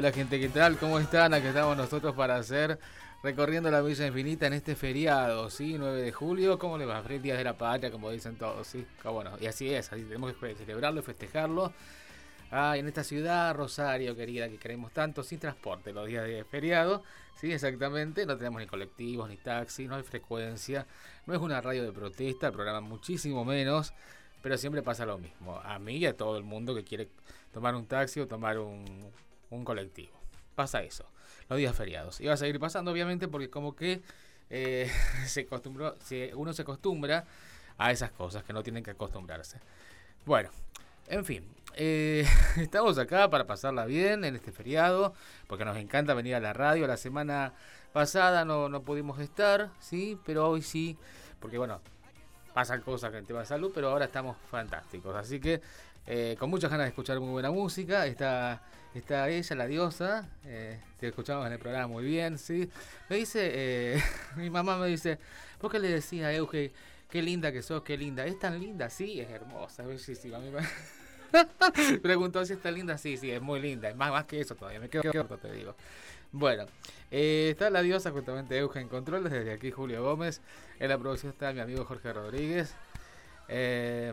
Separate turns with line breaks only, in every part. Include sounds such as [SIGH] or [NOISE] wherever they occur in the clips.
Hola, gente, ¿qué tal? ¿Cómo están? Aquí estamos nosotros para hacer recorriendo la Villa Infinita en este feriado, ¿sí? 9 de julio, ¿cómo le va? Feliz Día de la Patria, como dicen todos, ¿sí? Bueno, y así es, así tenemos que celebrarlo y festejarlo. Ah, en esta ciudad, Rosario, querida, que queremos tanto, sin transporte los días de feriado, ¿sí? Exactamente, no tenemos ni colectivos, ni taxis, no hay frecuencia, no es una radio de protesta, el programa muchísimo menos, pero siempre pasa lo mismo. A mí y a todo el mundo que quiere tomar un taxi o tomar un un colectivo. Pasa eso, los días feriados. Y va a seguir pasando, obviamente, porque como que eh, [LAUGHS] se acostumbró, uno se acostumbra a esas cosas que no tienen que acostumbrarse. Bueno, en fin, eh, [LAUGHS] estamos acá para pasarla bien en este feriado, porque nos encanta venir a la radio. La semana pasada no, no pudimos estar, sí, pero hoy sí, porque bueno, pasan cosas en el tema de salud, pero ahora estamos fantásticos. Así que eh, con muchas ganas de escuchar muy buena música. Está Está ella, la diosa, eh, que escuchamos en el programa muy bien, ¿sí? Me dice, eh, [LAUGHS] mi mamá me dice, ¿por qué le decía a Euge, qué linda que sos, qué linda? ¿Es tan linda? Sí, es hermosa. [LAUGHS] Preguntó si está linda, sí, sí, es muy linda, es más, más que eso todavía, me quedo corto, te digo. Bueno, eh, está la diosa justamente Euge en control, desde aquí Julio Gómez, en la producción está mi amigo Jorge Rodríguez. Eh,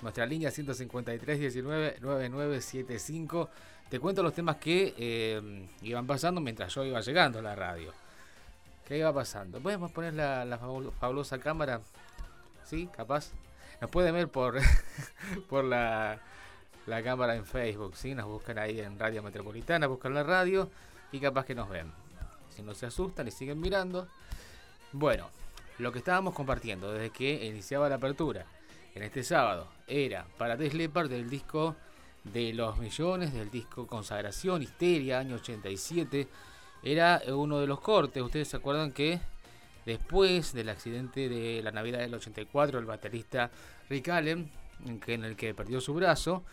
nuestra línea 153 19 9975 te cuento los temas que eh, iban pasando mientras yo iba llegando a la radio. ¿Qué iba pasando? Podemos poner la, fabulosa cámara. ¿Sí? Capaz. Nos pueden ver por, [LAUGHS] por la, la cámara en Facebook. ¿sí? Nos buscan ahí en Radio Metropolitana, buscan la radio y capaz que nos ven. Si no se asustan y siguen mirando. Bueno, lo que estábamos compartiendo desde que iniciaba la apertura en este sábado era para Deslepar del disco de los millones del disco Consagración, Histeria, año 87. Era uno de los cortes. Ustedes se acuerdan que después del accidente de la Navidad del 84, el baterista Rick Allen, en el que perdió su brazo,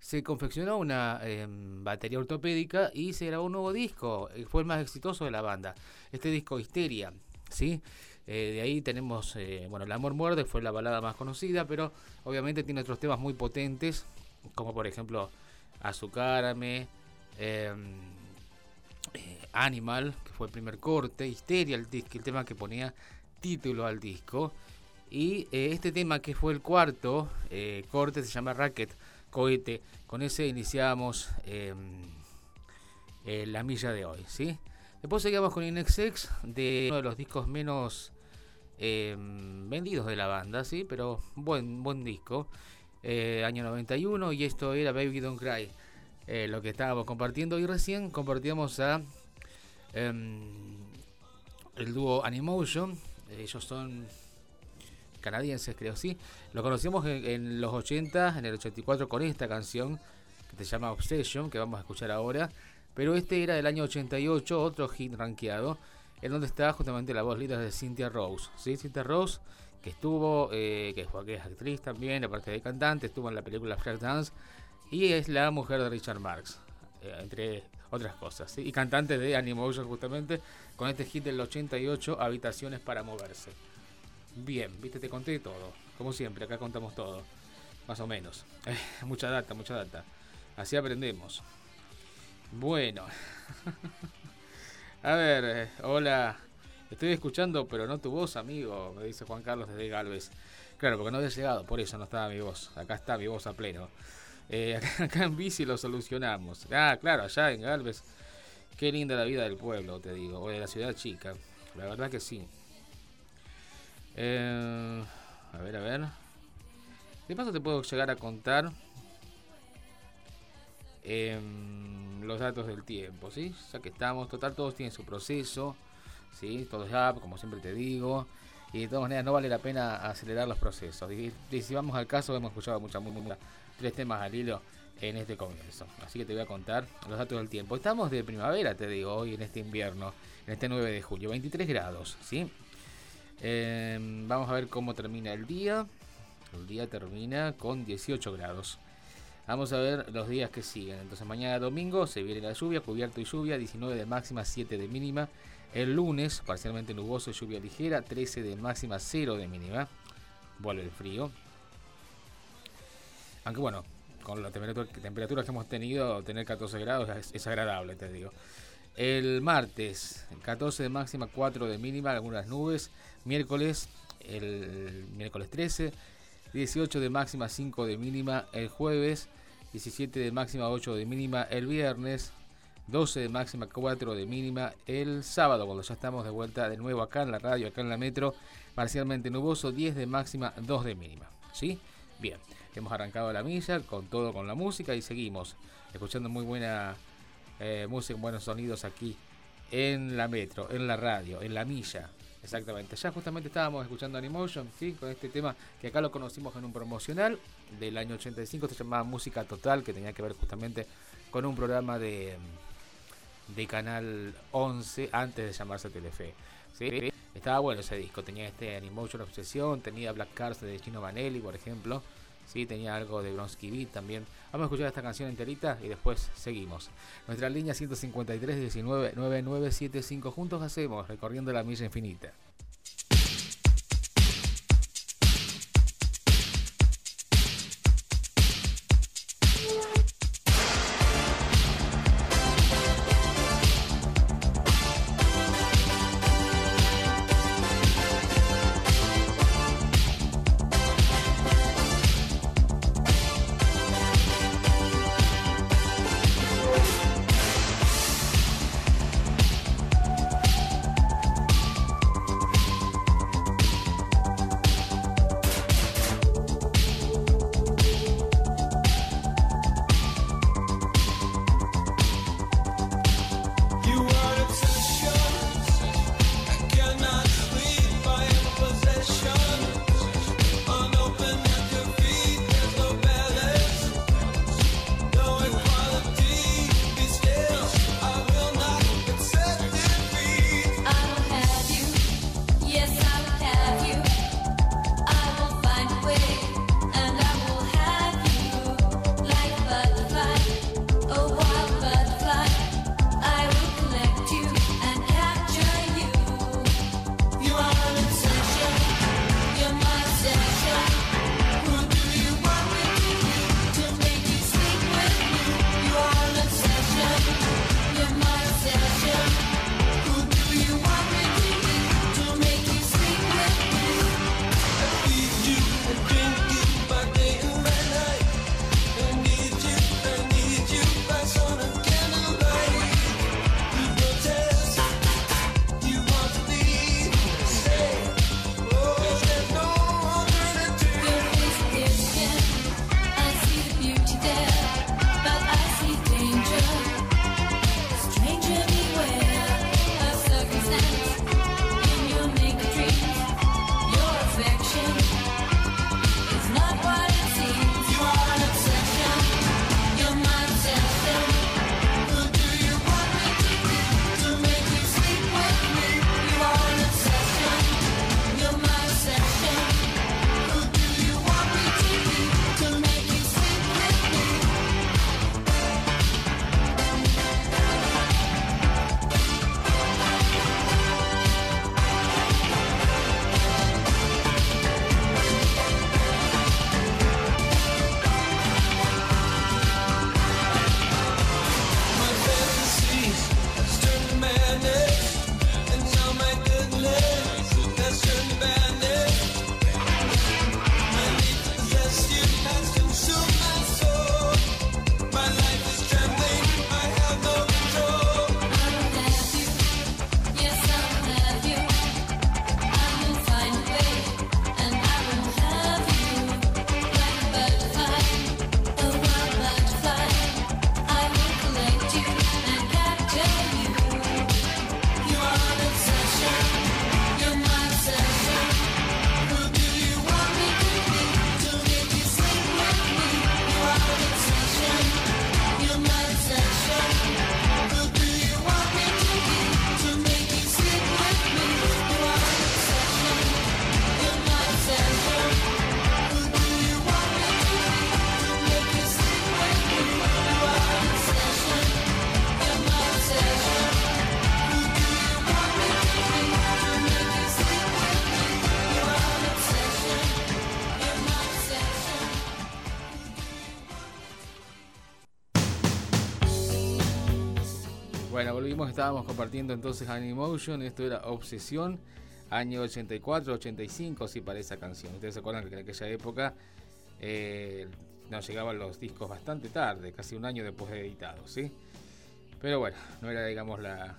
se confeccionó una em, batería ortopédica y se grabó un nuevo disco. Eh, fue el más exitoso de la banda. Este disco Histeria, ¿sí? Eh, de ahí tenemos, eh, bueno, El Amor Muerde fue la balada más conocida, pero obviamente tiene otros temas muy potentes como por ejemplo Azucarame, em, eh, Animal, que fue el primer corte, Histeria, el, el tema que ponía título al disco. Y eh, este tema que fue el cuarto eh, corte se llama Racket Cohete. Con ese iniciamos em, la milla de hoy. ¿sí? Después seguimos con Inexex, de uno de los discos menos em, vendidos de la banda, ¿sí? pero buen, buen disco. Año 91 y esto era Baby Don't Cry. Eh, lo que estábamos compartiendo y recién compartíamos a em, el dúo Animotion. Ellos son canadienses, creo, sí. Lo conocimos en, los 80, en el 84 con esta canción que se llama Obsession, que vamos a escuchar ahora. Pero este era del año 88, otro hit rankeado, en donde está justamente la voz líder de Cynthia Rose. ¿sí? Cynthia Rose, que estuvo, eh, que, que es actriz también, aparte de cantante, estuvo en la película Flash Dance y es la mujer de Richard Marx, eh, entre otras cosas, y cantante de Animotion justamente, con este hit del 88, Habitaciones para moverse. Bien, viste, te conté todo, como siempre, acá contamos todo, más o menos. [LAUGHS] Mucha data, mucha data. Así aprendemos. Bueno. [LAUGHS] A ver, eh, hola. Estoy escuchando, pero no tu voz, amigo, me dice Juan Carlos desde Galvez. Claro, porque no había llegado, por eso no estaba mi voz. Acá está mi voz a pleno. Eh, [LAUGHS] acá en bici lo solucionamos. Ah, claro, allá en Galvez. Qué linda la vida del pueblo, te digo. O de la ciudad chica. La verdad que sí. Eh, a ver, a ver. De paso te puedo llegar a contar em, los datos del tiempo, ¿sí? Ya que estamos, total, todos tienen su proceso, ¿sí? Todos ya, como siempre te digo. Y de todas maneras no vale la pena acelerar los procesos. Y, si vamos al caso, hemos escuchado mucha música tres temas al hilo en este comienzo. Así que te voy a contar los datos del tiempo. Estamos de primavera, te digo, hoy en este invierno, en este 9 de julio, 23 grados, ¿sí? Em, vamos a ver cómo termina el día. El día termina con 18 grados. Vamos a ver los días que siguen. Entonces mañana domingo se viene la lluvia, cubierto y lluvia, 19 de máxima, 7 de mínima. El lunes parcialmente nuboso, lluvia ligera, 13 de máxima, 0 de mínima. Vuelve el frío. Aunque bueno, con la temperatura, que hemos tenido, tener 14 grados es, agradable, te digo. El martes, 14 de máxima, 4 de mínima, algunas nubes. Miércoles, el miércoles 13, 18 de máxima, 5 de mínima. El jueves, 17 de máxima, 8 de mínima. El viernes, 12 de máxima, 4 de mínima. El sábado, cuando ya estamos de vuelta de nuevo acá en la radio, acá en la metro, parcialmente nuboso, 10 de máxima, 2 de mínima. ¿Sí? Bien. Hemos arrancado la milla con todo con la música y seguimos escuchando muy buena eh, música, buenos sonidos aquí en la metro, en la radio, en la milla. Exactamente. Ya justamente estábamos escuchando Animotion, ¿sí? Con este tema que acá lo conocimos en un promocional del año 85, se llamaba Música Total, que tenía que ver justamente con un programa de, de Canal 11 antes de llamarse Telefe. ¿sí? Estaba bueno ese disco, tenía este Animotion Obsesión, tenía Black Cars de Chino Vanelli, por ejemplo. Sí, tenía algo de Bronsky Beat también. Vamos a escuchar esta canción enterita y después seguimos. Nuestra línea 153 19 9975 juntos hacemos recorriendo la milla infinita. Estábamos compartiendo entonces Animotion, esto era Obsesión, año 84, 85, sí, para esa canción. Ustedes se acuerdan que en aquella época eh, nos llegaban los discos bastante tarde, casi un año después de editados, ¿sí? Pero bueno, no era, digamos, la,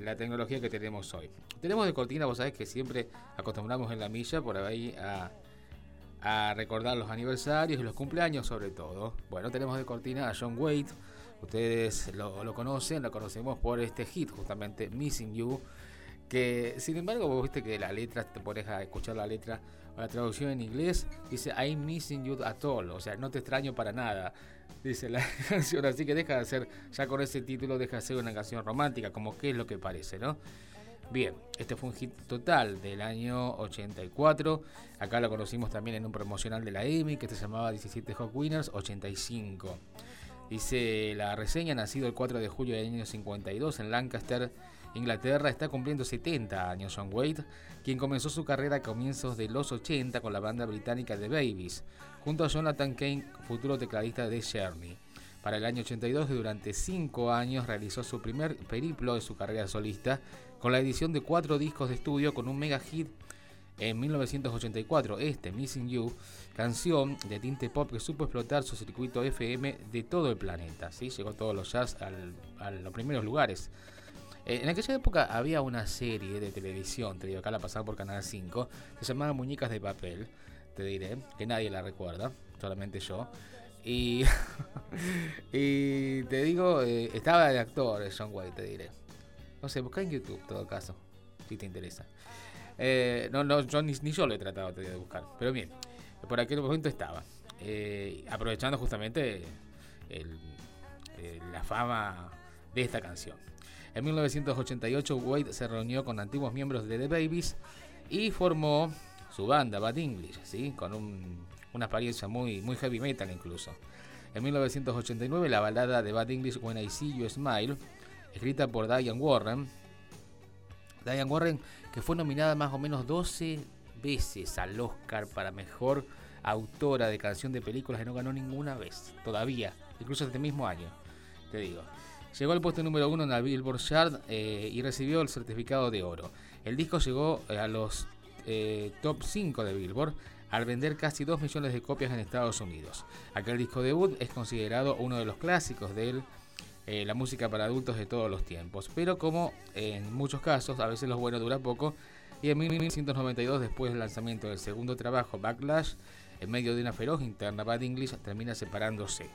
la tecnología que tenemos hoy. Tenemos de cortina, vos sabés que siempre acostumbramos en la milla por ahí a, a recordar los aniversarios y los cumpleaños sobre todo. Bueno, tenemos de cortina a John Wade. Ustedes lo, conocen, lo conocemos por este hit justamente, Missing You. Que sin embargo, vos viste que la letra, te pones a escuchar la letra o la traducción en inglés, dice I'm missing you at all, o sea, no te extraño para nada, dice la [LAUGHS] canción, así que deja de ser, ya con ese título, deja de ser una canción romántica, como que es lo que parece, ¿no? Bien, este fue un hit total del año 84. Acá lo conocimos también en un promocional de la EMI que se llamaba 17 Hot Winners 85. Dice la reseña, nacido el 4 de julio del año 52 en Lancaster, Inglaterra, está cumpliendo 70 años John Wade, quien comenzó su carrera a comienzos de los 80 con la banda británica The Babies, junto a Jonathan Kane, futuro tecladista de Journey. Para el año 82, durante 5 años realizó su primer periplo de su carrera solista, con la edición de cuatro discos de estudio con un mega hit en 1984, este Missing You, canción de tinte pop que supo explotar su circuito FM de todo el planeta. ¿sí? Llegó todos los jazz a los primeros lugares. Eh, en aquella época había una serie de televisión, te digo, acá la pasaba por Canal 5, que se llamaba Muñecas de Papel, te diré, que nadie la recuerda, solamente yo. Y, [LAUGHS] y te digo, eh, estaba de actor John White, te diré. No sé, busca en YouTube, en todo caso, si te interesa. Eh, no, no, yo ni, yo lo he tratado de buscar. Pero bien, por aquel momento estaba. Eh, aprovechando justamente la fama de esta canción. En 1988 Wade se reunió con antiguos miembros de The Babies y formó su banda Bad English, ¿sí? con una apariencia muy, muy heavy metal incluso. En 1989 la balada de Bad English When I See You Smile escrita por Diane Warren. Diane Warren, que fue nominada más o menos 12 veces al Oscar para mejor autora de canción de películas y no ganó ninguna vez, todavía, incluso este mismo año, te digo. Llegó al puesto número uno en la Billboard Chart eh, y recibió el certificado de oro. El disco llegó a los eh, top 5 de Billboard al vender casi 2 millones de copias en Estados Unidos. Aquel disco debut es considerado uno de los clásicos del eh, la música para adultos de todos los tiempos. Pero como en muchos casos, a veces lo bueno dura poco, y en 1992, después del lanzamiento del segundo trabajo, Backlash, en medio de una feroz interna, Bad English termina separándose.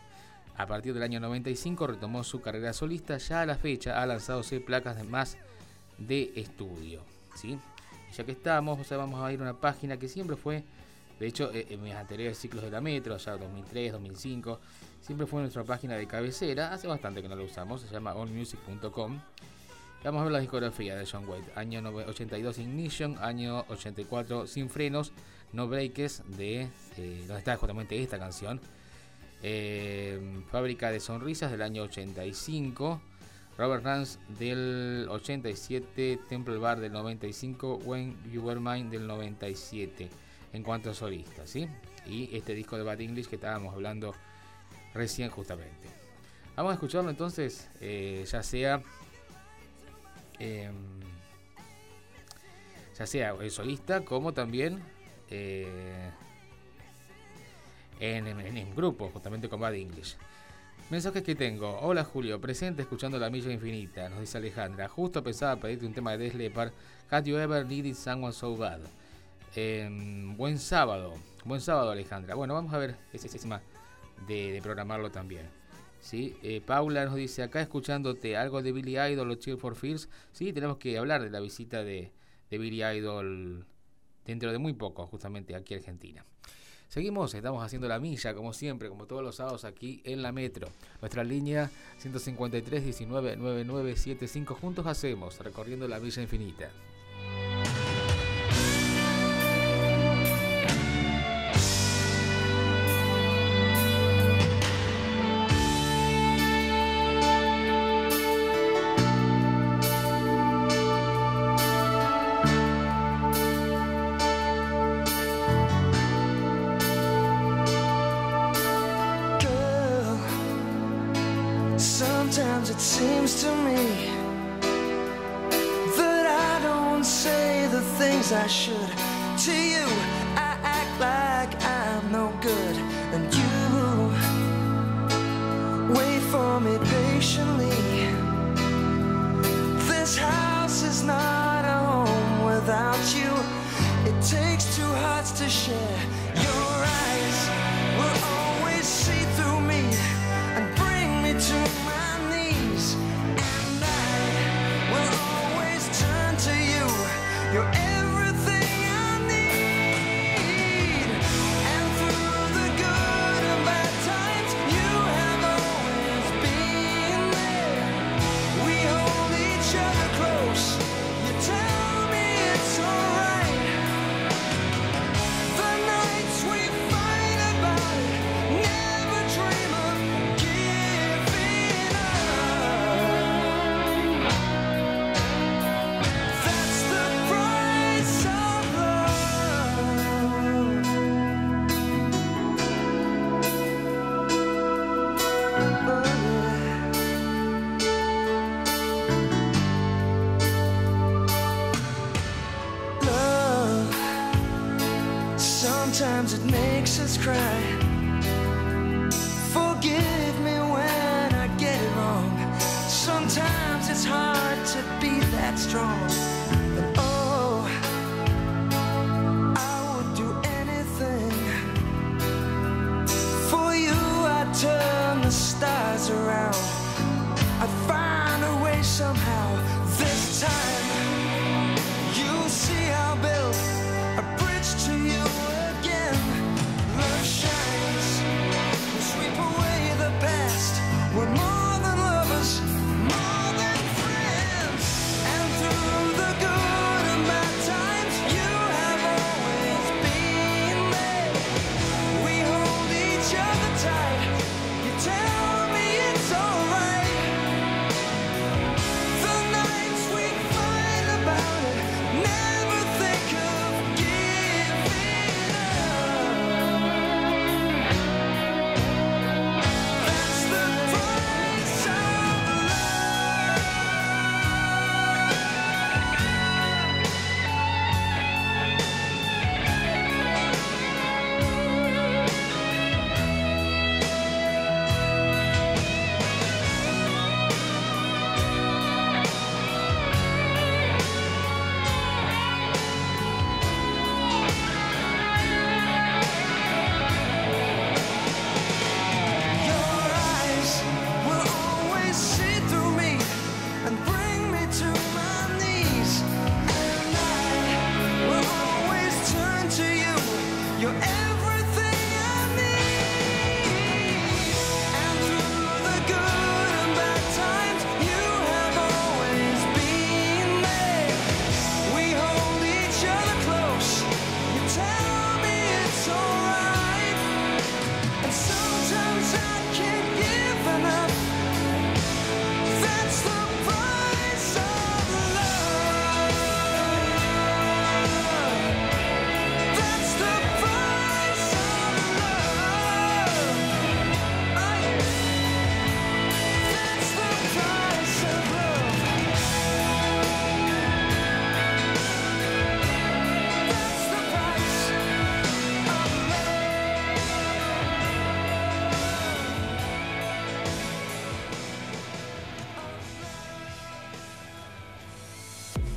A partir del año 95 retomó su carrera solista, ya a la fecha ha lanzado seis placas de más de estudio. ¿sí? Ya que estamos, vamos a ir a una página que siempre fue, de hecho, eh, en mis anteriores ciclos de la Metro, ya 2003, 2005, Siempre fue nuestra página de cabecera. Hace bastante que no lo usamos. Se llama allmusic.com. Vamos a ver la discografía de John Wade. Año 82 Ignition, año 84 Sin Frenos, No Breakers, de eh, donde está justamente esta canción. Eh, Fábrica de Sonrisas del año 85. Robert Rance del 87, Temple Bar del 95, When You Were Mine del 97, en cuanto a solistas, ¿sí? Y este disco de Bad English que estábamos hablando recién justamente. Vamos a escucharlo entonces, eh, ya sea em, ya sea solista como también eh, en, en, grupo, justamente con Bad English. Mensajes que tengo. Hola Julio, presente escuchando La Milla Infinita, nos dice Alejandra. Justo pensaba pedirte un tema de Des Leppard. Had you ever needed someone so bad? Em, buen sábado. Buen sábado Alejandra. Bueno, vamos a ver ese, más de, programarlo también. ¿Sí? Eh, Paula nos dice, acá escuchándote algo de Billy Idol o Cheer for Fears. Sí, tenemos que hablar de la visita de, de Billy Idol dentro de muy poco, justamente aquí a Argentina. Seguimos, estamos haciendo la milla, como siempre, como todos los sábados aquí en la Metro. Nuestra línea 153 19 9975 juntos hacemos, recorriendo la milla infinita.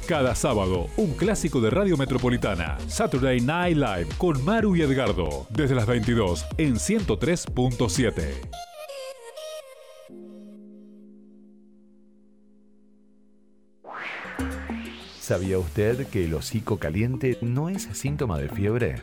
Cada sábado, un clásico de Radio Metropolitana. Saturday Night Live con Maru y Edgardo. Desde las 22 en 103.7.
¿Sabía usted que el hocico caliente no es síntoma de fiebre?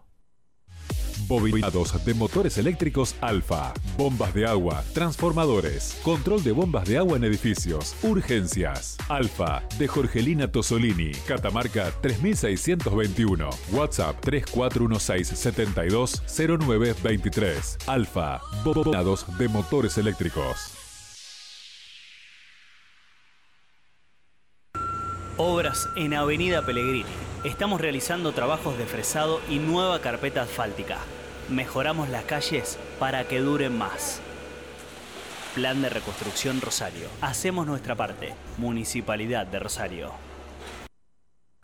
Bobinados de motores eléctricos Alfa. Bombas de agua, transformadores, control de bombas de agua en edificios, urgencias. Alfa de Jorgelina Tosolini, Catamarca 3621. WhatsApp 3416 720923. Alfa, bobinados de motores eléctricos.
Obras en Avenida Pellegrini. Estamos realizando trabajos de fresado y nueva carpeta asfáltica. Mejoramos las calles para que duren más. Plan de Reconstrucción Rosario. Hacemos nuestra parte. Municipalidad de Rosario.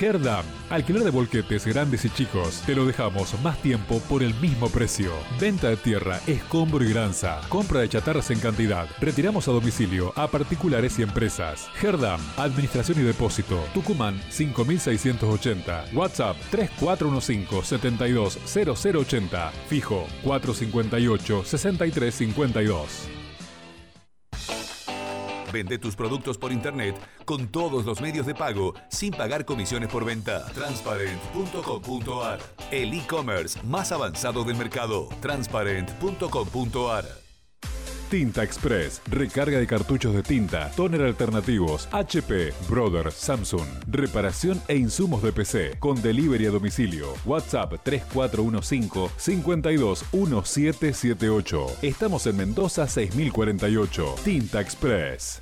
Herdam, alquiler de volquetes grandes y chicos. Te lo dejamos más tiempo por el mismo precio. Venta de tierra, escombro y granza. Compra de chatarras en cantidad. Retiramos a domicilio a particulares y empresas. Herdam, administración y depósito. Tucumán 5680. WhatsApp 3415 720080. Fijo 458 6352.
Vende tus productos por internet con todos los medios de pago sin pagar comisiones por venta. Transparent.com.ar El e-commerce más avanzado del mercado. Transparent.com.ar
Tinta Express, recarga de cartuchos de tinta, toner alternativos, HP, Brother, Samsung, reparación e insumos de PC, con delivery a domicilio. WhatsApp 3415 521778. Estamos en Mendoza 6048. Tinta Express.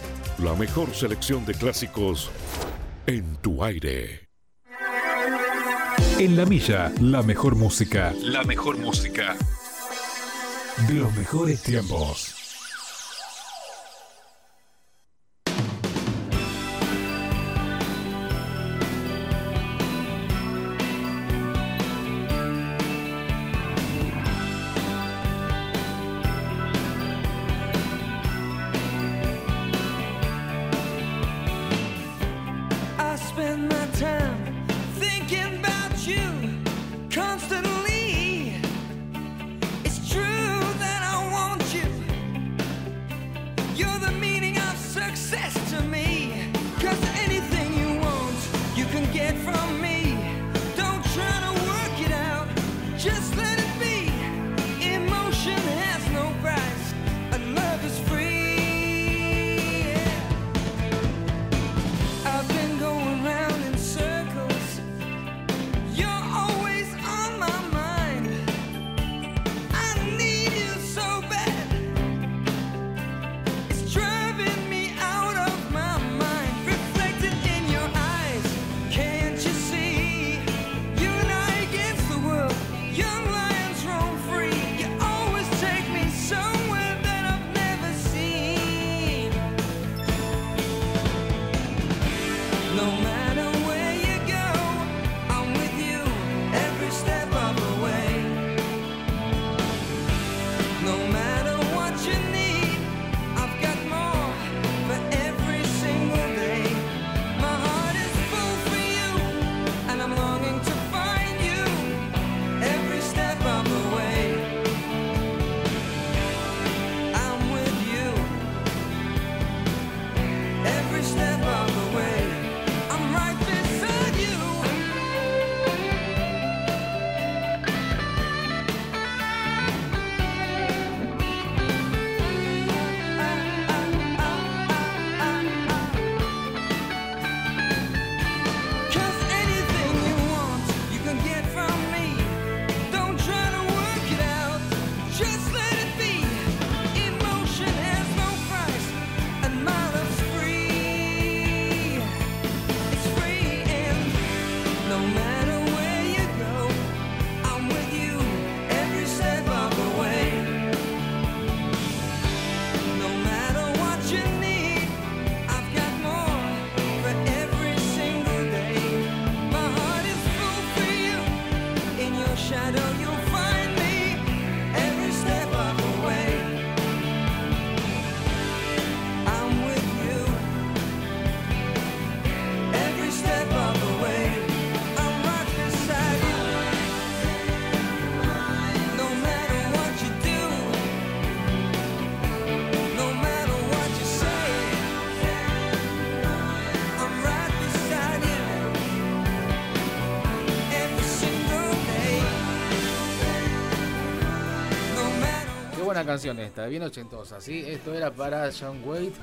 La mejor selección de clásicos en tu aire.
En la milla, la mejor música. La mejor música. De los mejores tiempos.
Buena canción esta, bien ochentosa, ¿sí? Esto era para John Wade,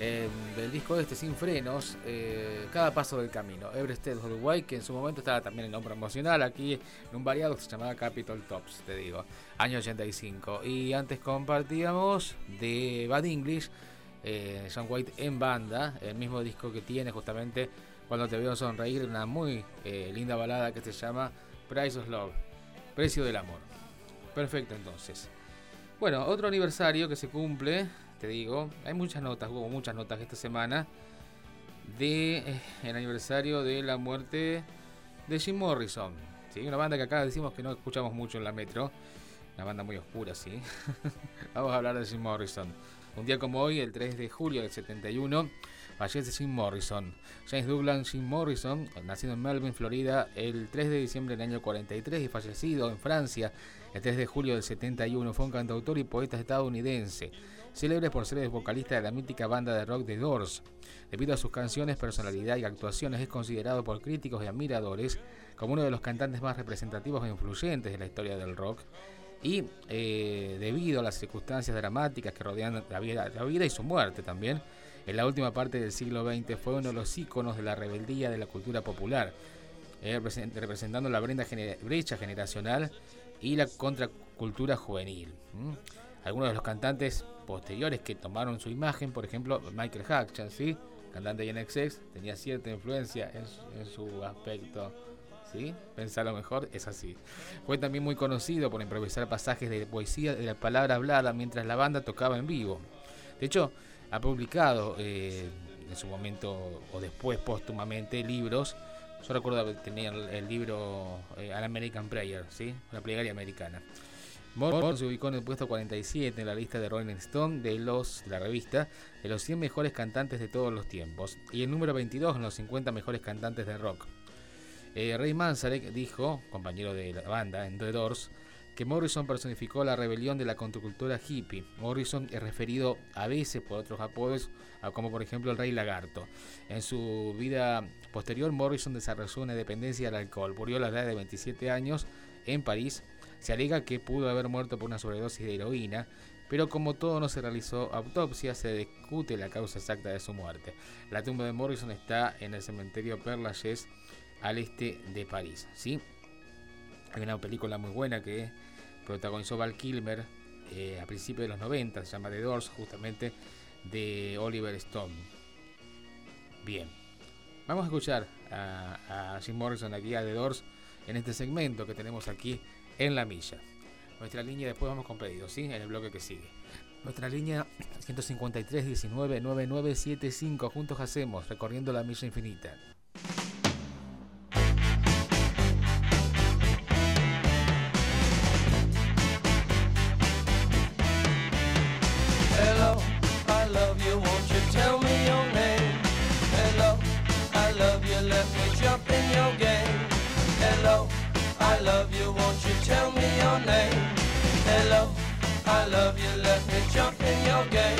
eh, del disco este, Sin Frenos, eh, Cada Paso del Camino, the Way, que en su momento estaba también en nombre promocional, aquí en un variado que se llamaba Capitol Tops, te digo, año 85. Y antes compartíamos de Bad English, eh, John White en banda, el mismo disco que tiene justamente Cuando te veo sonreír, una muy eh, linda balada que se llama Price of Love, Precio del Amor. Perfecto entonces. Bueno, otro aniversario que se cumple, te digo, hay muchas notas, hubo muchas notas esta semana de eh, el aniversario de la muerte de Jim Morrison. ¿sí? Una banda que acá decimos que no escuchamos mucho en la metro, una banda muy oscura, sí. [LAUGHS] Vamos a hablar de Jim Morrison. Un día como hoy, el 3 de julio del 71, fallece Jim Morrison. James Douglas Jim Morrison, nacido en Melbourne, Florida, el 3 de diciembre del año 43 y fallecido en Francia el 3 de julio del 71, fue un cantautor y poeta estadounidense, célebre por ser el vocalista de la mítica banda de rock The Doors. Debido a sus canciones, personalidad y actuaciones, es considerado por críticos y admiradores como uno de los cantantes más representativos e influyentes de la historia del rock. Y eh, debido a las circunstancias dramáticas que rodean la vida, la vida y su muerte también, en la última parte del siglo XX fue uno de los íconos de la rebeldía de la cultura popular, eh, represent- representando la brecha generacional y la contracultura juvenil. Algunos de los cantantes posteriores que tomaron su imagen, por ejemplo, Michael Jackson, ¿sí? cantante de NXX, tenía cierta influencia en su, su aspecto. ¿Sí? Pensarlo mejor, es así. Fue también muy conocido por improvisar pasajes de poesía de la palabra hablada mientras la banda tocaba en vivo. De hecho, ha publicado eh, en su momento o después póstumamente libros. Yo recuerdo que tenía el, libro eh, An American Prayer, ¿sí? la plegaria americana. Morrison se ubicó en el puesto 47 en la lista de Rolling Stone de los la revista de los 100 mejores cantantes de todos los tiempos y el número 22 en los 50 mejores cantantes de rock. Eh, Ray Manzarek dijo, compañero de la banda en The Doors, Morrison personificó la rebelión de la contracultura hippie. Morrison es referido a veces por otros apodos, como por ejemplo el Rey Lagarto. En su vida posterior, Morrison desarrolló una dependencia al alcohol. Murió a la edad de 27 años en París. Se alega que pudo haber muerto por una sobredosis de heroína, pero como todo no se realizó autopsia, se discute la causa exacta de su muerte. La tumba de Morrison está en el cementerio Père Lachaise, al este de París. ¿sí? Hay una película muy buena que protagonizó Val Kilmer eh, a principios de los 90, se llama The Doors, justamente de Oliver Stone. Bien, vamos a escuchar a, a Jim Morrison aquí a The Doors en este segmento que tenemos aquí en La Milla. Nuestra línea, después vamos con pedidos, ¿sí? En el bloque que sigue. Nuestra línea 153 19 9975, juntos hacemos, recorriendo la milla infinita.
okay.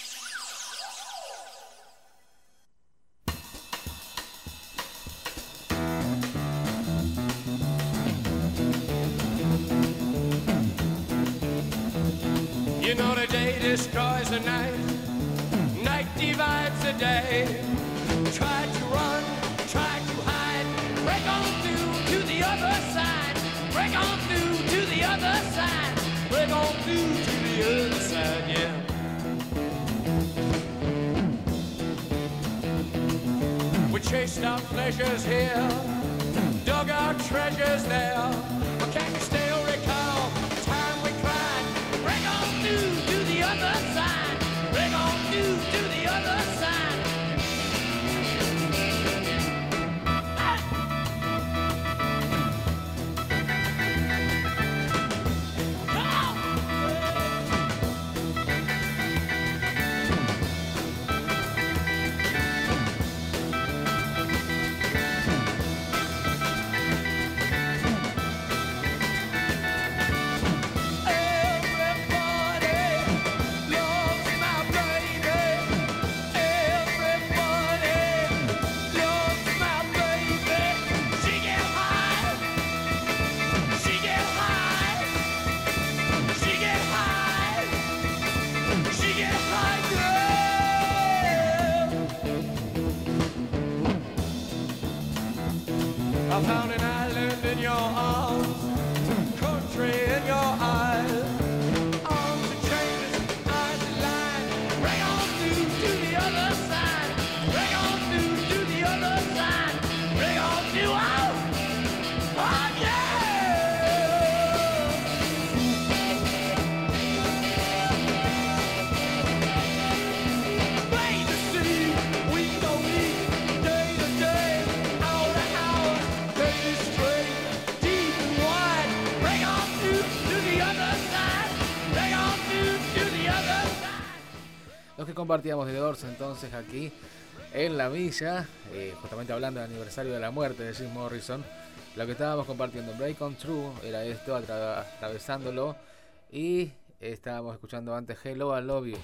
Compartíamos de Doors entonces aquí en la milla, eh, justamente hablando del aniversario de la muerte de Jim Morrison, lo que estábamos compartiendo en Break on True era esto, atra- atravesándolo, y estábamos escuchando antes Hello, I Love You.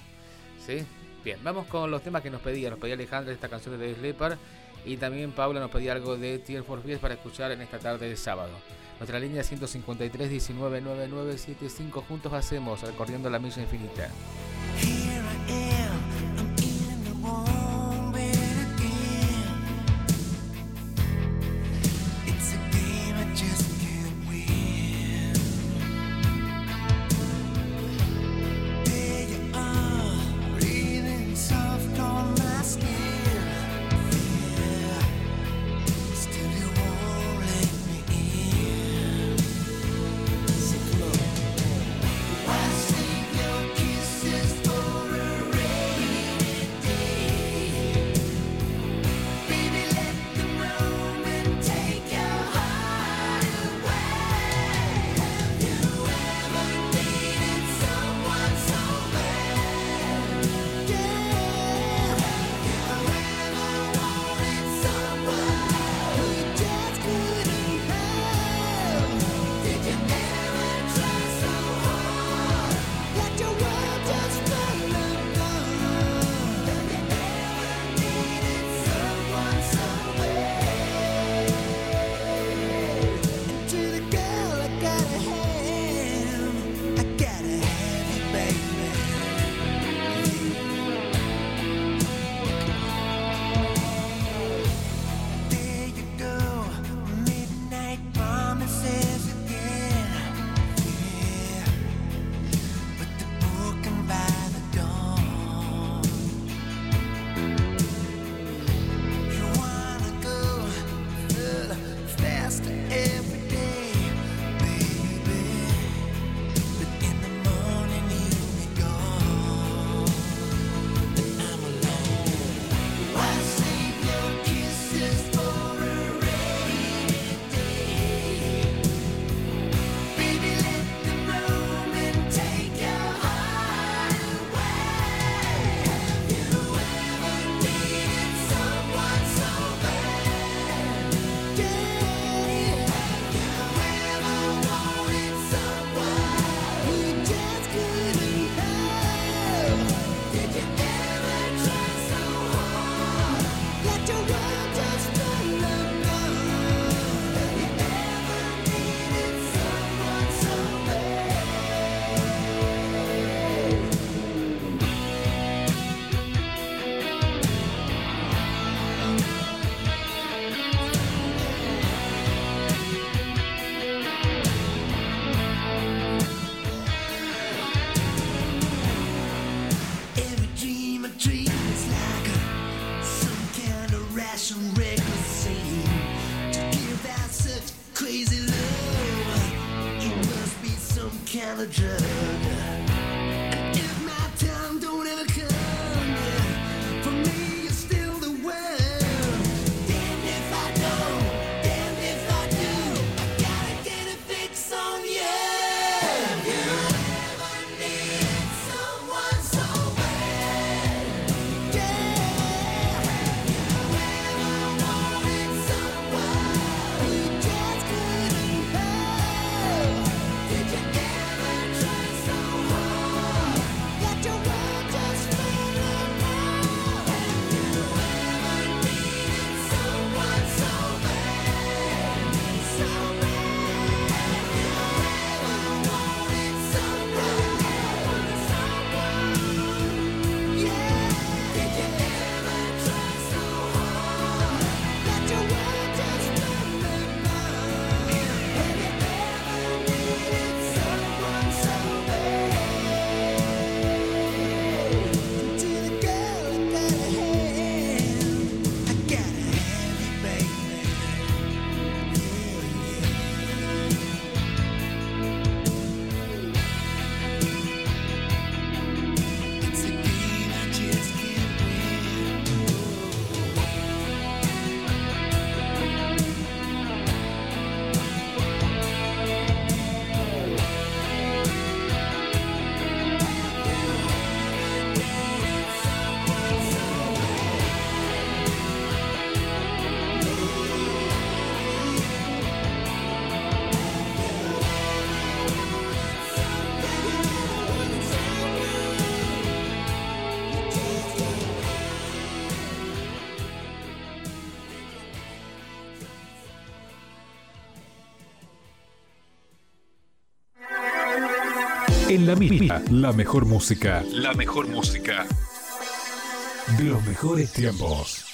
¿Sí? Bien, vamos con los temas que nos pedía. Nos pedía Alejandra esta canción de Sleeper y también Paula nos pedía algo de Tear for Fears para escuchar en esta tarde de sábado. Nuestra línea 153 19 9975 juntos hacemos recorriendo la milla infinita.
Oh.
En la misma, la mejor música. La mejor música. De los mejores tiempos.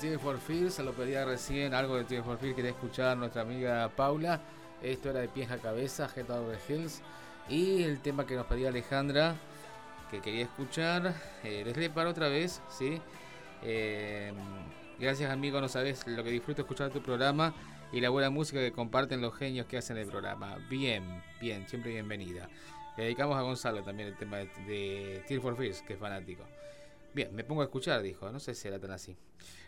Tears for Fears, se lo pedía recién, algo de Tears for Fears quería escuchar nuestra amiga Paula. Esto era de pies a cabeza, Head Over Hills. Y el tema que nos pedía Alejandra, que quería escuchar, eh, les leo para otra vez, ¿sí? Eh, gracias amigo, no sabes lo que disfruto escuchar tu programa y la buena música que comparten los genios que hacen el programa. Bien, bien, siempre bienvenida. Le dedicamos a Gonzalo también el tema de, de Tears for Fears, que es fanático. Bien, me pongo a escuchar, dijo. No sé si era tan así.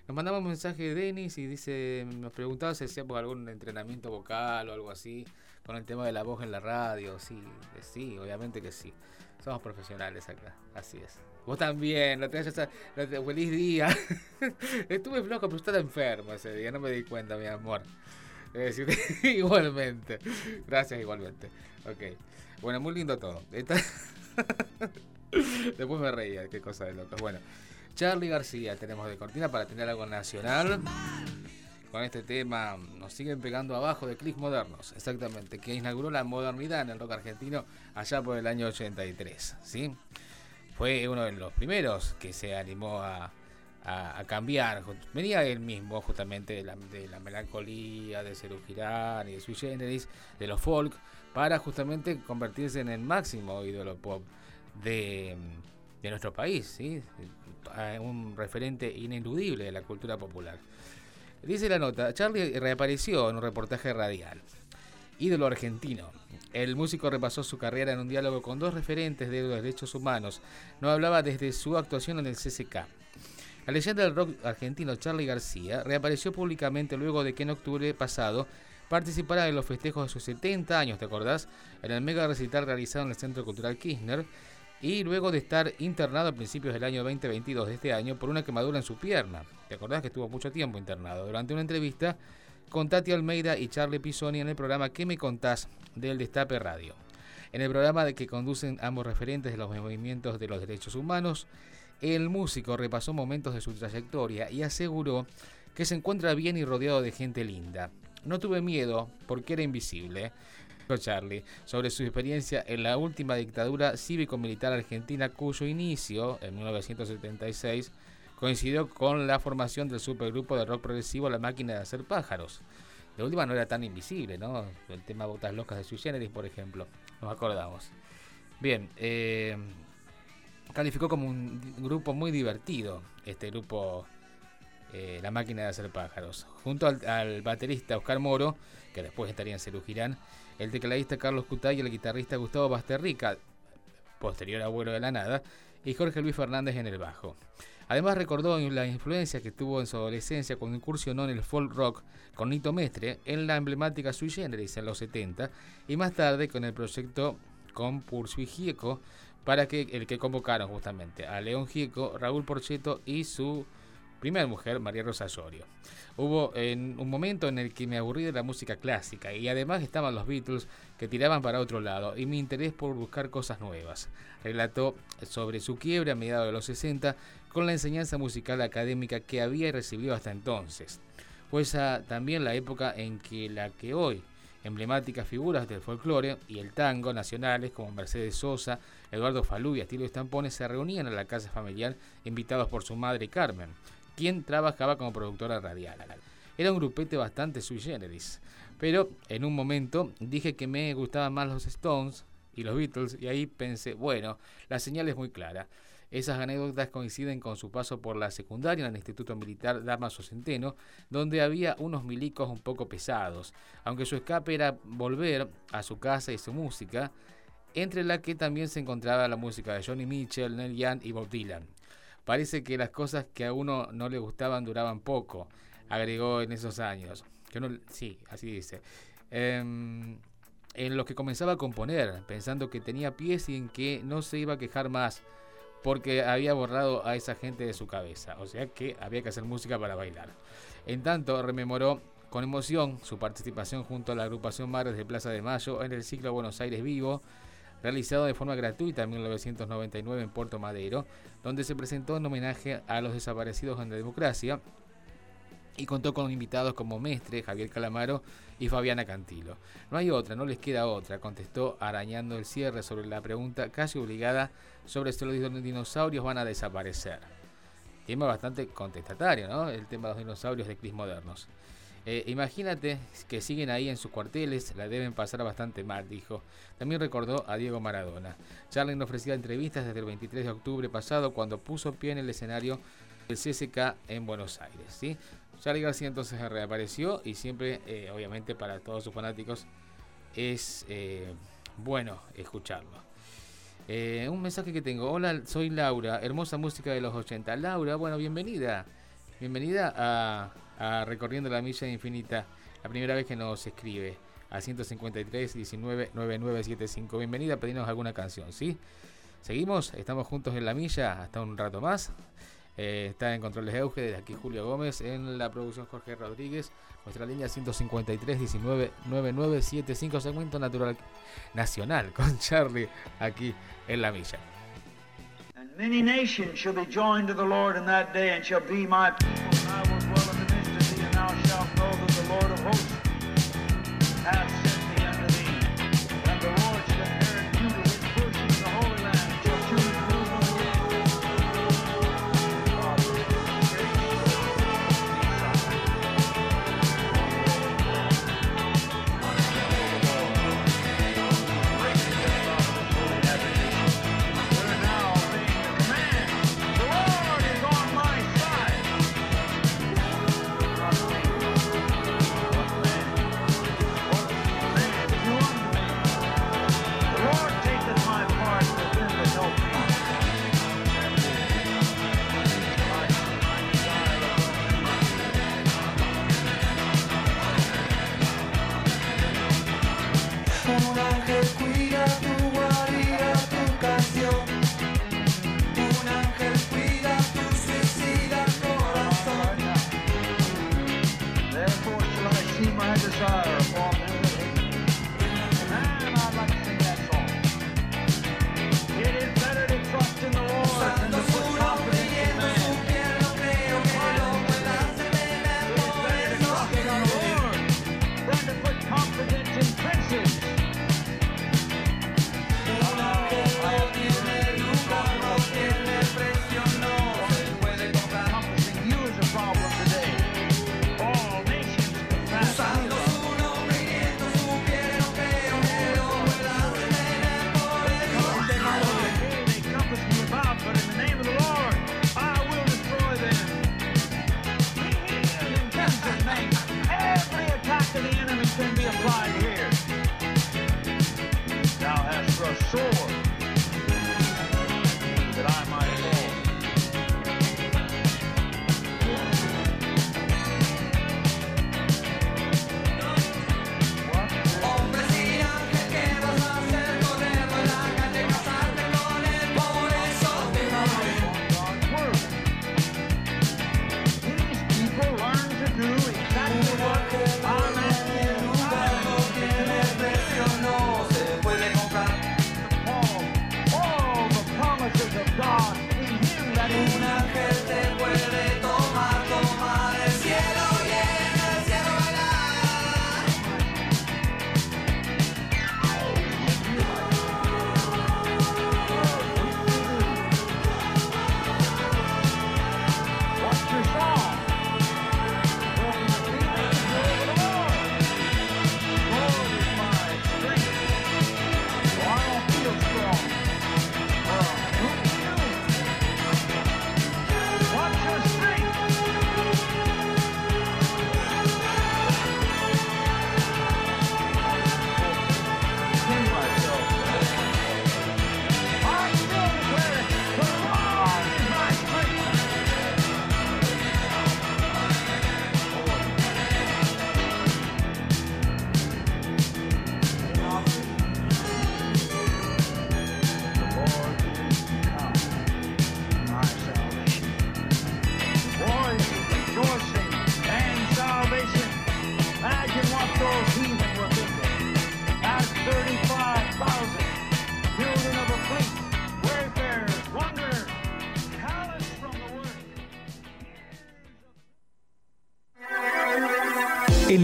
Nos mandamos un mensaje de Denis y dice, nos preguntaba si hacíamos algún entrenamiento vocal o algo así con el tema de la voz en la radio. Sí, eh, sí, obviamente que sí. Somos profesionales acá, así es. Vos también, no te feliz día. [LAUGHS] Estuve flojo, pero estaba enfermo ese día, no me di cuenta, mi amor. Decir, [LAUGHS] igualmente. Gracias, igualmente. Ok. Bueno, muy lindo todo. [LAUGHS] Después me reía, qué cosa de locos. Bueno, Charlie García tenemos de cortina para tener algo nacional. Con este tema nos siguen pegando abajo de Clics Modernos, exactamente, que inauguró la modernidad en el rock argentino allá por el año 83. ¿sí? Fue uno de los primeros que se animó a, cambiar. Venía él mismo justamente de la, melancolía, de Cerú Girán y de Sui Generis, de los folk, para justamente convertirse en el máximo ídolo pop de, de nuestro país, ¿sí? A un referente ineludible de la cultura popular. Dice la nota, Charlie reapareció en un reportaje radial. Ídolo argentino. El músico repasó su carrera en un diálogo con dos referentes de los derechos humanos. No hablaba desde su actuación en el CCK. La leyenda del rock argentino Charlie García reapareció públicamente luego de que en octubre pasado participara en los festejos de sus 70 años, ¿te acordás? En el mega recital realizado en el Centro Cultural Kirchner y luego de estar internado a principios del año 2022 de este año por una quemadura en su pierna. ¿Te acordás que estuvo mucho tiempo internado? Durante una entrevista con Tati Almeida y Charlie Pisoni en el programa ¿Qué me contás? del Destape Radio. En el programa de que conducen ambos referentes de los movimientos de los derechos humanos, el músico repasó momentos de su trayectoria y aseguró que se encuentra bien y rodeado de gente linda. No tuve miedo porque era invisible. Charlie sobre su experiencia en la última dictadura cívico-militar argentina cuyo inicio, en 1976, coincidió con la formación del supergrupo de rock progresivo La Máquina de Hacer Pájaros. De última no era tan invisible, ¿no? El tema Botas Locas de Sui Generis, por ejemplo. Nos acordamos. Bien, eh, calificó como un grupo muy divertido este grupo eh, La Máquina de Hacer Pájaros. Junto al, al baterista Oscar Moro, que después estaría en Cerú Girán, el tecladista Carlos Cutay y el guitarrista Gustavo Basterrica, posterior abuelo de la nada, y Jorge Luis Fernández en el bajo. Además recordó la influencia que tuvo en su adolescencia cuando incursionó en el folk rock con Nito Mestre en la emblemática Sui Generis en los 70 y más tarde con el proyecto con Pursu y Gieco para que el que convocaron justamente a León Gieco, Raúl Porcheto y su primera mujer, María Rosa Llorio. Hubo en un momento en el que me aburrí de la música clásica y además estaban los Beatles que tiraban para otro lado y mi interés por buscar cosas nuevas. Relató sobre su quiebra a mediados de los 60 con la enseñanza musical académica que había recibido hasta entonces. Fue esa también la época en que la que hoy emblemáticas figuras del folclore y el tango nacionales como Mercedes Sosa, Eduardo Falú y Estilo Estampones se reunían en la casa familiar invitados por su madre Carmen, quien trabajaba como productora radial. Era un grupete bastante sui generis, pero en un momento dije que me gustaban más los Stones y los Beatles y ahí pensé, bueno, la señal es muy clara. Esas anécdotas coinciden con su paso por la secundaria en el Instituto Militar Damaso Centeno, donde había unos milicos un poco pesados, aunque su escape era volver a su casa y su música, entre la que también se encontraba la música de Johnny Mitchell, Neil Young y Bob Dylan. Parece que las cosas que a uno no le gustaban duraban poco, agregó en esos años. Que no, sí, así dice. Em, en los que comenzaba a componer, pensando que tenía pies y en que no se iba a quejar más, porque había borrado a esa gente de su cabeza. O sea que había que hacer música para bailar. En tanto, rememoró con emoción su participación junto a la agrupación Madres de Plaza de Mayo en el ciclo Buenos Aires Vivo, realizado de forma gratuita en 1999 en Puerto Madero, donde se presentó en homenaje a los desaparecidos en la democracia y contó con invitados como Mestre, Javier Calamaro y Fabiana Cantilo. No hay otra, no les queda otra, contestó arañando el cierre sobre la pregunta casi obligada sobre si los dinosaurios van a desaparecer. tema bastante contestatario, ¿no? El tema de los dinosaurios de Cris modernos. Eh, imagínate que siguen ahí en sus cuarteles, la deben pasar bastante mal, dijo. También recordó a Diego Maradona. Charlin ofrecía entrevistas desde el 23 de octubre pasado cuando puso pie en el escenario del CSK en Buenos Aires. ¿sí? Charlie García entonces reapareció y siempre, eh, obviamente para todos sus fanáticos, es eh, bueno escucharlo. Un mensaje que tengo. Hola, soy Laura. Hermosa música de los 80. Laura, bueno, bienvenida. Bienvenida a, Recorriendo la Milla Infinita. La primera vez que nos escribe a 153 19 9975. Bienvenida, pedirnos alguna canción, ¿sí? Seguimos, estamos juntos en la milla hasta un rato más. Eh, está en Controles Euge, desde aquí Julio Gómez, en la producción Jorge Rodríguez, nuestra línea 153 19 9975, segmento natural nacional [LAUGHS] con Charlie aquí en la milla.
Shalt know that the Lord of hosts hath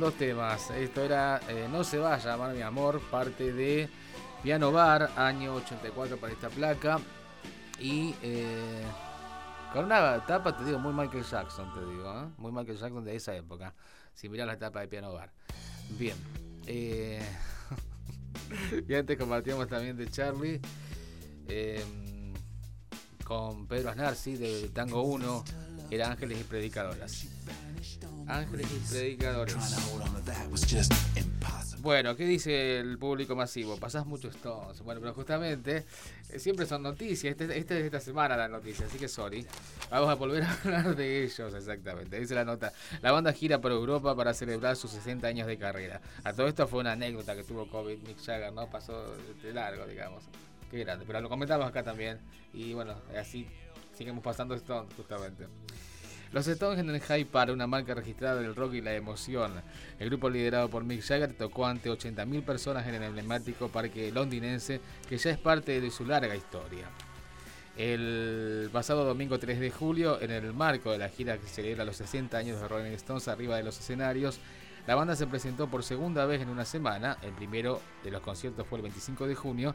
Dos temas. Esto era eh, No se vaya, amar mi amor, parte de Piano Bar, año 84 para esta placa. Y eh, con una tapa, te digo, muy Michael Jackson, te digo, ¿eh? muy Michael Jackson de esa época. Si mirás la tapa de Piano Bar. Bien. eh, [LAUGHS] y antes compartíamos también de Charlie. con Pedro Aznar, de Tango 1. Era Ángeles y Predicadoras. Ángeles y Predicadoras. Bueno, ¿qué dice el público masivo? Pasás mucho Stones. Bueno, pero justamente eh, siempre son noticias. Este, este es esta semana la noticia, así que sorry. Vamos a volver a [LAUGHS] hablar de ellos, exactamente. Dice la nota. La banda gira por Europa para celebrar sus 60 años de carrera. A todo esto fue una anécdota que tuvo COVID Mick Jagger, ¿no? Pasó de largo, digamos. Qué grande. Pero lo comentamos acá también. Y bueno, así seguimos pasando Stones, justamente. Los Stones en el Hyde Park, una marca registrada del rock y la emoción. El grupo liderado por Mick Jagger tocó ante 80.000 personas en el emblemático parque londinense que ya es parte de su larga historia. El pasado domingo 3 de julio, en el marco de la gira que celebra los 60 años de Rolling Stones arriba de los escenarios, la banda se presentó por segunda vez en una semana. El primero de los conciertos fue el 25 de junio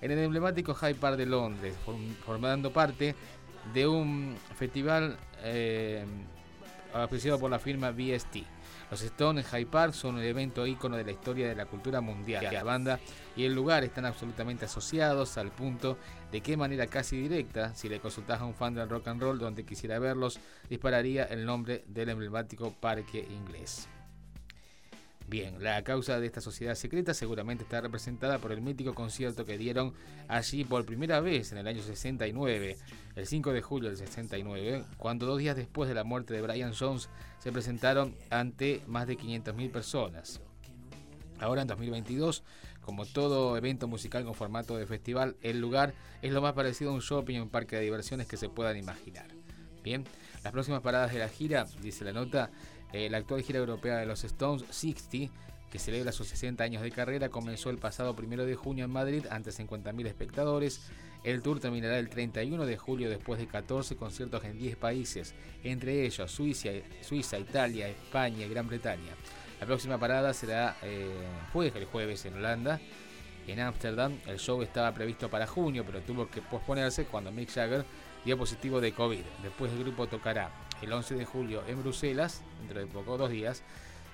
en el emblemático Hyde Park de Londres, form- formando parte de un festival eh, auspiciado por la firma BST. Los Stones Hyde Park son un evento ícono de la historia de la cultura mundial. La banda y el lugar están absolutamente asociados al punto de qué manera casi directa, si le consultas a un fan del rock and roll donde quisiera verlos, dispararía el nombre del emblemático parque inglés. Bien, la causa de esta sociedad secreta seguramente está representada por el mítico concierto que dieron allí por primera vez en el año 69, el 5 de julio del 69, cuando dos días después de la muerte de Brian Jones se presentaron ante más de 500.000 personas. Ahora en 2022, como todo evento musical con formato de festival, el lugar es lo más parecido a un shopping o un parque de diversiones que se puedan imaginar. Bien, las próximas paradas de la gira, dice la nota, eh, la actual gira europea de los Stones 60, que celebra sus 60 años de carrera, comenzó el pasado 1 de junio en Madrid ante 50.000 espectadores. El tour terminará el 31 de julio después de 14 conciertos en 10 países, entre ellos Suiza, Suiza Italia, España y Gran Bretaña. La próxima parada será eh, fue el jueves en Holanda. En Ámsterdam el show estaba previsto para junio, pero tuvo que posponerse cuando Mick Jagger dio positivo de COVID. Después el grupo tocará el 11 de julio en Bruselas, dentro de poco, dos días,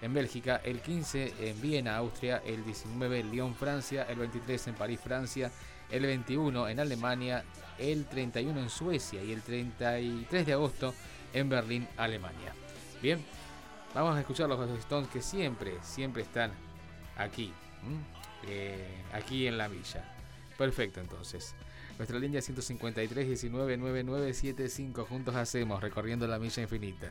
en Bélgica, el 15 en Viena, Austria, el 19 en Lyon, Francia, el 23 en París, Francia, el 21 en Alemania, el 31 en Suecia y el 33 de agosto en Berlín, Alemania. Bien, vamos a escuchar los Stones que siempre, siempre están aquí. Eh, aquí en la villa. Perfecto, entonces. Nuestra línea 153 19 9975. Juntos hacemos recorriendo la milla infinita.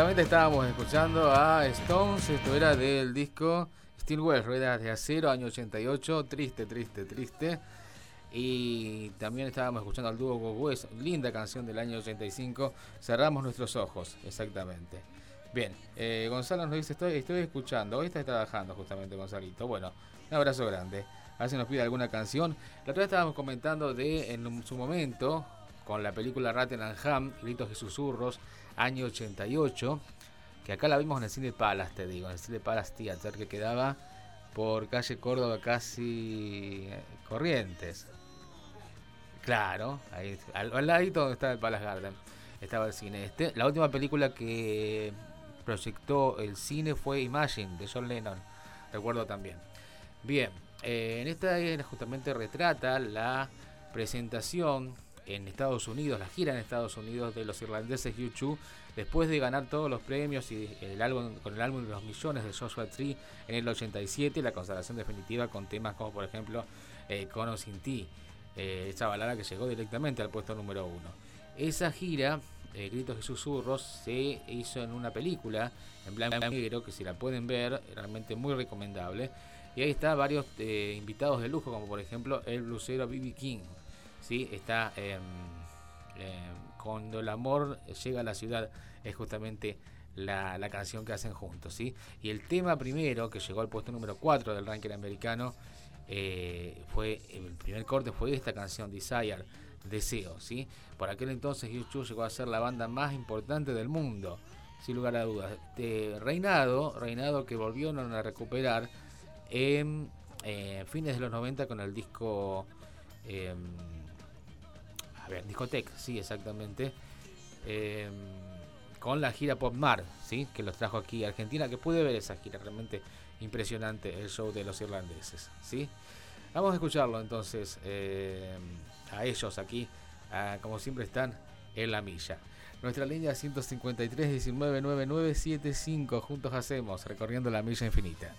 Estábamos escuchando a Stones, esto era del disco Steelwell, Ruedas de Acero, año 88, triste, triste, triste. Y también estábamos escuchando al dúo Go West, linda canción del año 85, Cerramos nuestros ojos, exactamente. Bien, eh, Gonzalo nos dice, estoy, estoy escuchando, hoy está trabajando justamente Gonzalito. Bueno, un abrazo grande. A ver si nos pide alguna canción. La otra vez estábamos comentando de en su momento, con la película Ratten and Ham, Gritos y Susurros, año 88, que acá la vimos en el Cine Palace, te digo, en el Cine Palace Theater, que quedaba por calle Córdoba casi eh, Corrientes. Claro, ahí, al, al ladito donde estaba el Palace Garden, estaba el cine este. La última película que proyectó el cine fue Imagine, de John Lennon, recuerdo también. Bien, eh, en esta justamente retrata la presentación en Estados Unidos, la gira en Estados Unidos de los irlandeses U2, después de ganar todos los premios y el álbum con el álbum de los millones de Joshua Tree en el 87, la consagración definitiva con temas como por ejemplo eh, Cono sin ti, eh, esa balada que llegó directamente al puesto número uno. Esa gira, eh, Gritos y Susurros, se hizo en una película en blanco y negro que si la pueden ver, realmente muy recomendable. Y ahí está varios eh, invitados de lujo, como por ejemplo el blusero B.B. King. ¿Sí? Está em, em, Cuando el amor llega a la ciudad, es justamente la, la canción que hacen juntos. ¿sí? Y el tema primero, que llegó al puesto número 4 del ranking americano, eh, fue el primer corte fue esta canción, Desire, Deseo. ¿sí? Por aquel entonces, U2 llegó a ser la banda más importante del mundo, sin lugar a dudas. Reinado, reinado que volvieron a recuperar en eh, fines de los 90 con el disco a ver, discotec, sí, exactamente eh, con la gira Pop Mar, ¿sí? que los trajo aquí a Argentina, que pude ver esa gira, realmente impresionante el show de los irlandeses, ¿sí? Vamos a escucharlo entonces eh, a ellos aquí, como siempre están en la milla. Nuestra línea 153 19 9975, juntos hacemos, recorriendo la milla infinita.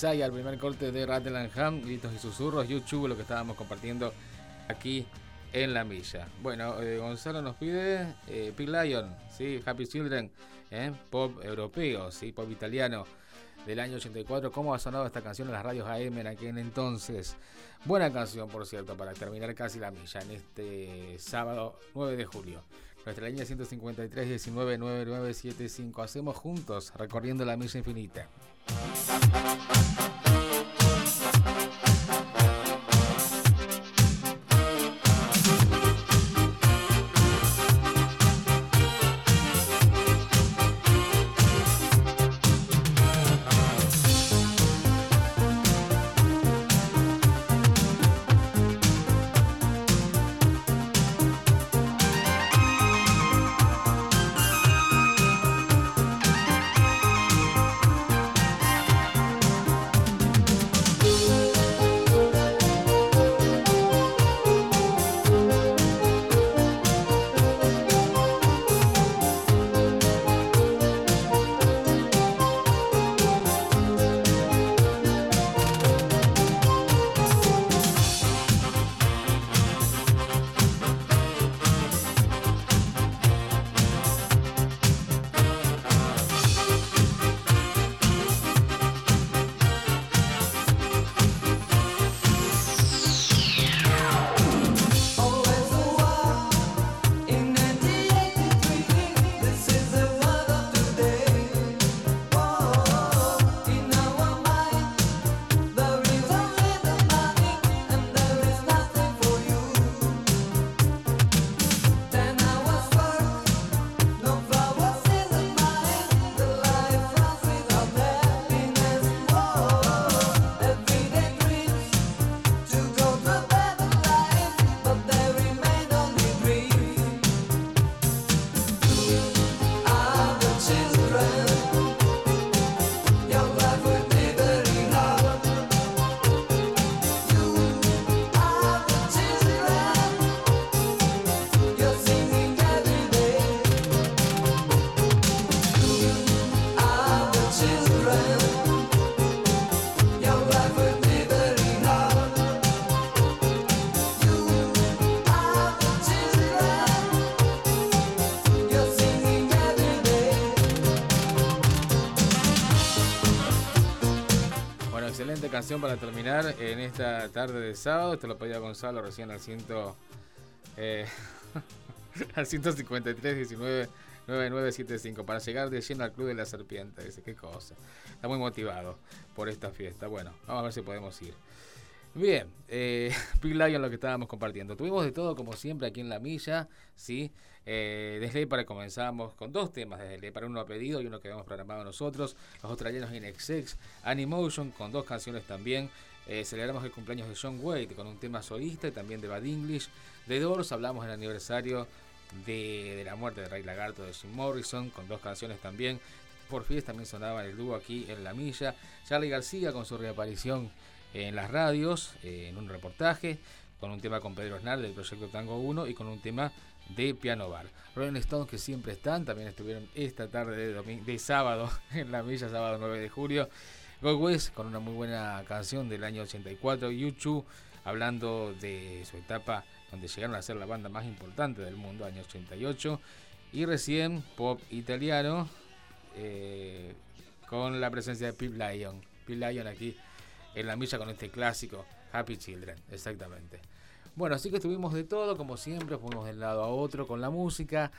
Desire,
el primer corte de Rattle Ham, gritos y susurros, YouTube, lo que estábamos compartiendo aquí en la milla. Bueno, eh, Gonzalo nos pide eh, Pig Lion, ¿sí? Happy Children, ¿eh? pop europeo, ¿sí? pop italiano del año 84. ¿Cómo ha sonado esta canción en las radios AM en aquel entonces? Buena canción, por cierto, para terminar casi la milla en este sábado 9 de julio. Nuestra línea 153 19 9975. Hacemos juntos recorriendo la milla infinita.
Thank
you. Canción para terminar en esta tarde de sábado. Esto lo pedía Gonzalo recién al ciento. Eh, [LAUGHS] al 153 19 9975 para llegar de lleno al Club de la Serpiente. Dice, qué cosa. Está muy motivado por esta fiesta. Bueno, vamos a ver si podemos ir. Bien, eh, [LAUGHS] Big Lion lo que estábamos compartiendo. Tuvimos de todo como siempre aquí en la milla, ¿sí? Eh, desde para comenzamos con dos temas, desde para uno a pedido y uno que habíamos programado nosotros, los australianos in XX, Animotion con dos canciones también. Eh, celebramos el cumpleaños de John Wade con un tema solista y también de Bad English. De Doors hablamos del aniversario de, de la muerte de Ray Lagarto de Jim Morrison con dos canciones también. Por fin también sonaba el dúo aquí en la milla. Charlie García con su reaparición en las radios, eh, en un reportaje, con un tema con Pedro Aznar del proyecto Tango 1 y con un tema de Piano Bar. Rolling Stones que siempre están, también estuvieron esta tarde de, de sábado [LAUGHS] en la milla, sábado 9 de julio. Go West con una muy buena canción del año 84, YouTube hablando de su etapa donde llegaron a ser la banda más importante del mundo, año 88. Y recién pop italiano eh, con la presencia de Pip Lion. Pip Lion aquí en la milla con este clásico Happy Children, exactamente. Bueno, así que estuvimos de todo, como siempre, fuimos de un lado a otro con la música,